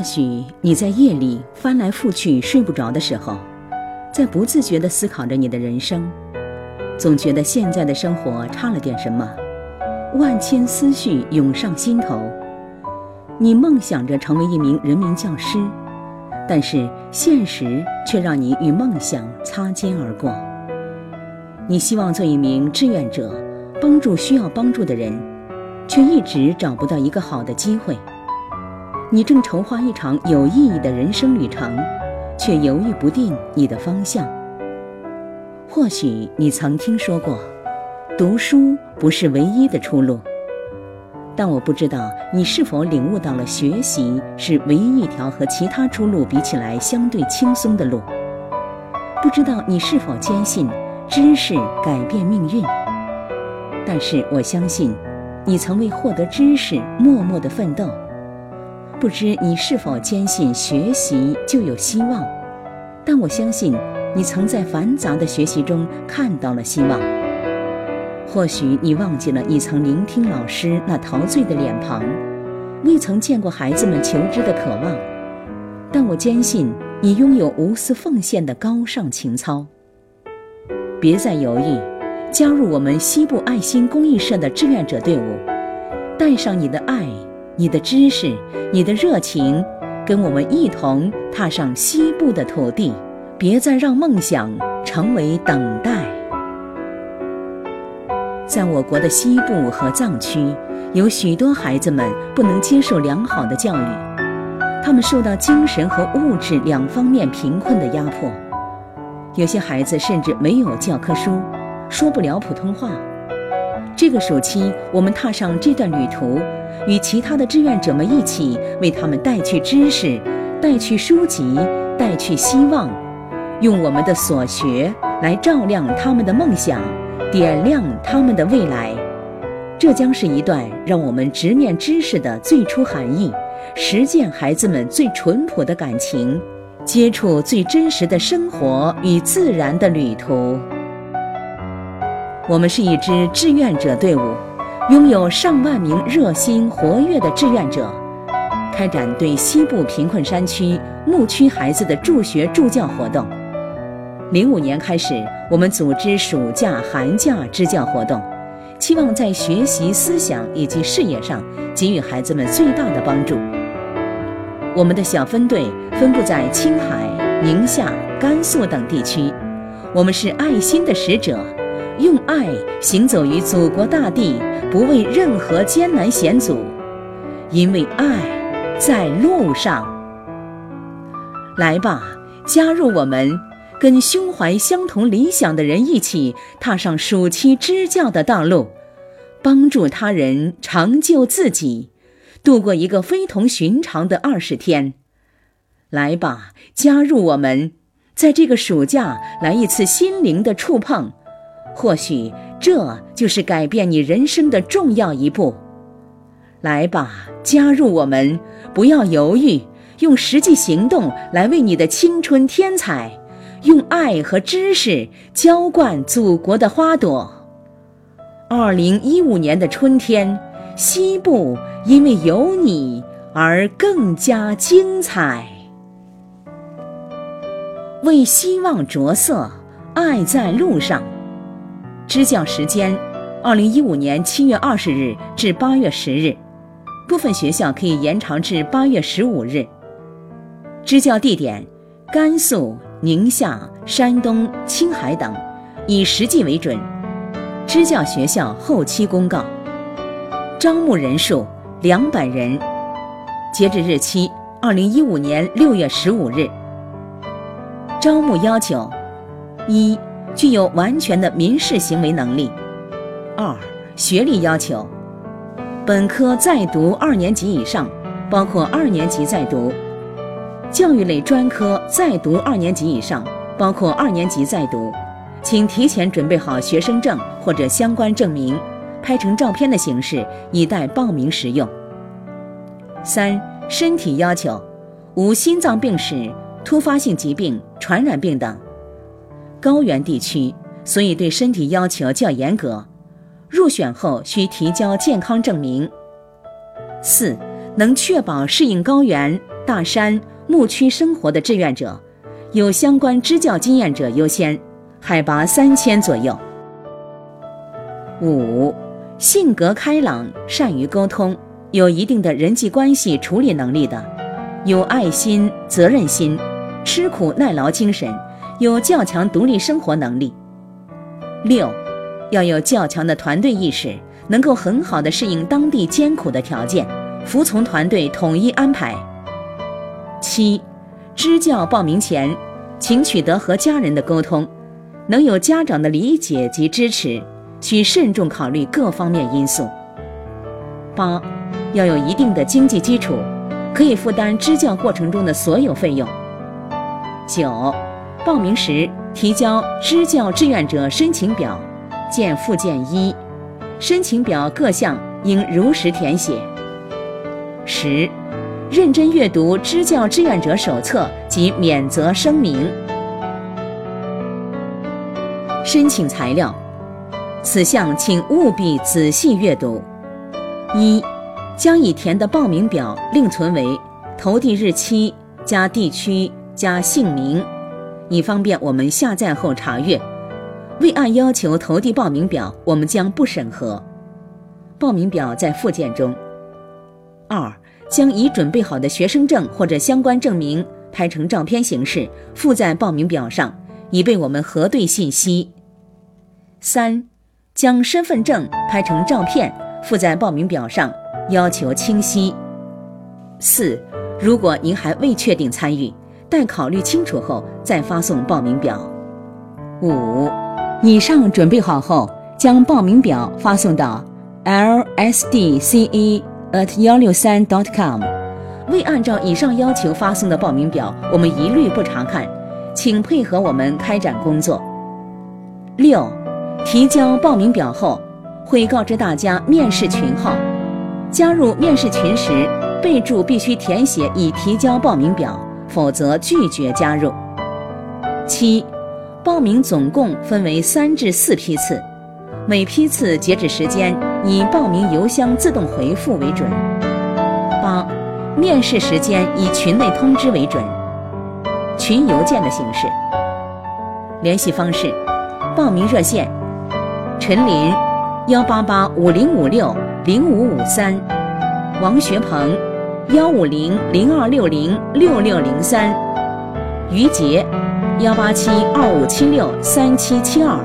或许你在夜里翻来覆去睡不着的时候，在不自觉地思考着你的人生，总觉得现在的生活差了点什么，万千思绪涌上心头。你梦想着成为一名人民教师，但是现实却让你与梦想擦肩而过。你希望做一名志愿者，帮助需要帮助的人，却一直找不到一个好的机会。你正筹划一场有意义的人生旅程，却犹豫不定你的方向。或许你曾听说过，读书不是唯一的出路。但我不知道你是否领悟到了，学习是唯一一条和其他出路比起来相对轻松的路。不知道你是否坚信知识改变命运。但是我相信，你曾为获得知识默默的奋斗。不知你是否坚信学习就有希望？但我相信，你曾在繁杂的学习中看到了希望。或许你忘记了，你曾聆听老师那陶醉的脸庞，未曾见过孩子们求知的渴望，但我坚信你拥有无私奉献的高尚情操。别再犹豫，加入我们西部爱心公益社的志愿者队伍，带上你的爱、你的知识、你的热情，跟我们一同踏上西部的土地。别再让梦想成为等待。在我国的西部和藏区，有许多孩子们不能接受良好的教育，他们受到精神和物质两方面贫困的压迫。有些孩子甚至没有教科书，说不了普通话。这个暑期，我们踏上这段旅途，与其他的志愿者们一起，为他们带去知识，带去书籍，带去希望，用我们的所学来照亮他们的梦想。点亮他们的未来，这将是一段让我们直面知识的最初含义，实践孩子们最淳朴的感情，接触最真实的生活与自然的旅途。我们是一支志愿者队伍，拥有上万名热心活跃的志愿者，开展对西部贫困山区牧区孩子的助学助教活动。零五年开始，我们组织暑假、寒假支教活动，期望在学习、思想以及事业上给予孩子们最大的帮助。我们的小分队分布在青海、宁夏、甘肃等地区，我们是爱心的使者，用爱行走于祖国大地，不畏任何艰难险阻，因为爱在路上。来吧，加入我们。跟胸怀相同理想的人一起踏上暑期支教的道路，帮助他人，成就自己，度过一个非同寻常的二十天。来吧，加入我们，在这个暑假来一次心灵的触碰，或许这就是改变你人生的重要一步。来吧，加入我们，不要犹豫，用实际行动来为你的青春添彩。用爱和知识浇灌祖国的花朵。二零一五年的春天，西部因为有你而更加精彩。为希望着色，爱在路上。支教时间：二零一五年七月二十日至八月十日，部分学校可以延长至八月十五日。支教地点：甘肃。宁夏、山东、青海等，以实际为准。支教学校后期公告。招募人数两百人，截止日期二零一五年六月十五日。招募要求：一、具有完全的民事行为能力；二、学历要求：本科在读二年级以上，包括二年级在读。教育类专科在读二年级以上，包括二年级在读，请提前准备好学生证或者相关证明，拍成照片的形式，以待报名时用。三、身体要求：无心脏病史、突发性疾病、传染病等。高原地区，所以对身体要求较严格。入选后需提交健康证明。四、能确保适应高原。大山、牧区生活的志愿者，有相关支教经验者优先，海拔三千左右。五，性格开朗、善于沟通、有一定的人际关系处理能力的，有爱心、责任心、吃苦耐劳精神，有较强独立生活能力。六，要有较强的团队意识，能够很好的适应当地艰苦的条件，服从团队统一安排。七，支教报名前，请取得和家人的沟通，能有家长的理解及支持。需慎重考虑各方面因素。八，要有一定的经济基础，可以负担支教过程中的所有费用。九，报名时提交支教志愿者申请表，见附件一，申请表各项应如实填写。十，认真阅读支教志愿者手册及免责声明。申请材料。此项请务必仔细阅读。一，将已填的报名表另存为投递日期加地区加姓名，以方便我们下载后查阅。未按要求投递报名表，我们将不审核。报名表在附件中。二，将已准备好的学生证或者相关证明拍成照片形式附在报名表上，以备我们核对信息。三。将身份证拍成照片附在报名表上，要求清晰。四，如果您还未确定参与，待考虑清楚后再发送报名表。五，以上准备好后，将报名表发送到 lsdce at 幺六三 dot com。未按照以上要求发送的报名表，我们一律不查看，请配合我们开展工作。六。提交报名表后，会告知大家面试群号。加入面试群时，备注必须填写已提交报名表，否则拒绝加入。七，报名总共分为三至四批次，每批次截止时间以报名邮箱自动回复为准。八，面试时间以群内通知为准，群邮件的形式。联系方式：报名热线。陈林，幺八八五零五六零五五三，王学鹏，幺五零零二六零六六零三，于杰，幺八七二五七六三七七二，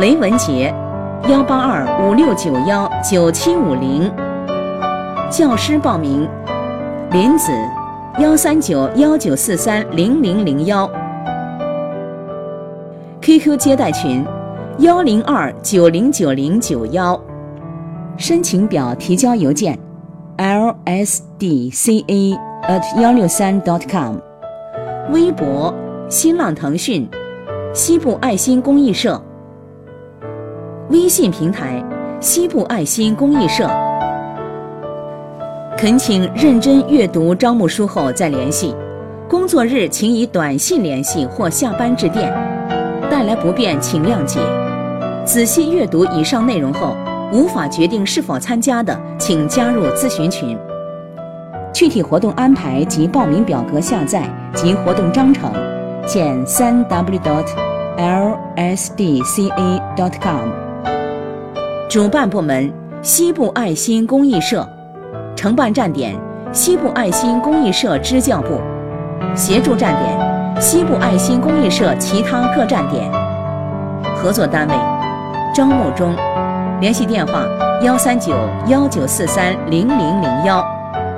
雷文杰，幺八二五六九幺九七五零，教师报名，林子，幺三九幺九四三零零零幺，QQ 接待群。幺零二九零九零九幺，申请表提交邮件。Sdc a at 幺六三 dot com。微博：新浪、腾讯、西部爱心公益社。微信平台：西部爱心公益社。恳请认真阅读招募书后再联系。工作日请以短信联系或下班致电。带来不便请谅解。仔细阅读以上内容后，无法决定是否参加的，请加入咨询群。具体活动安排及报名表格下载及活动章程，见三 w dot lsdca dot com。主办部门：西部爱心公益社，承办站点：西部爱心公益社支教部，协助站点：西部爱心公益社其他各站点，合作单位。招募中，联系电话：幺三九幺九四三零零零幺，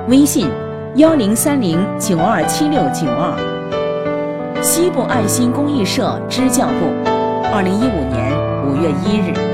微信：幺零三零九二七六九二。西部爱心公益社支教部，二零一五年五月一日。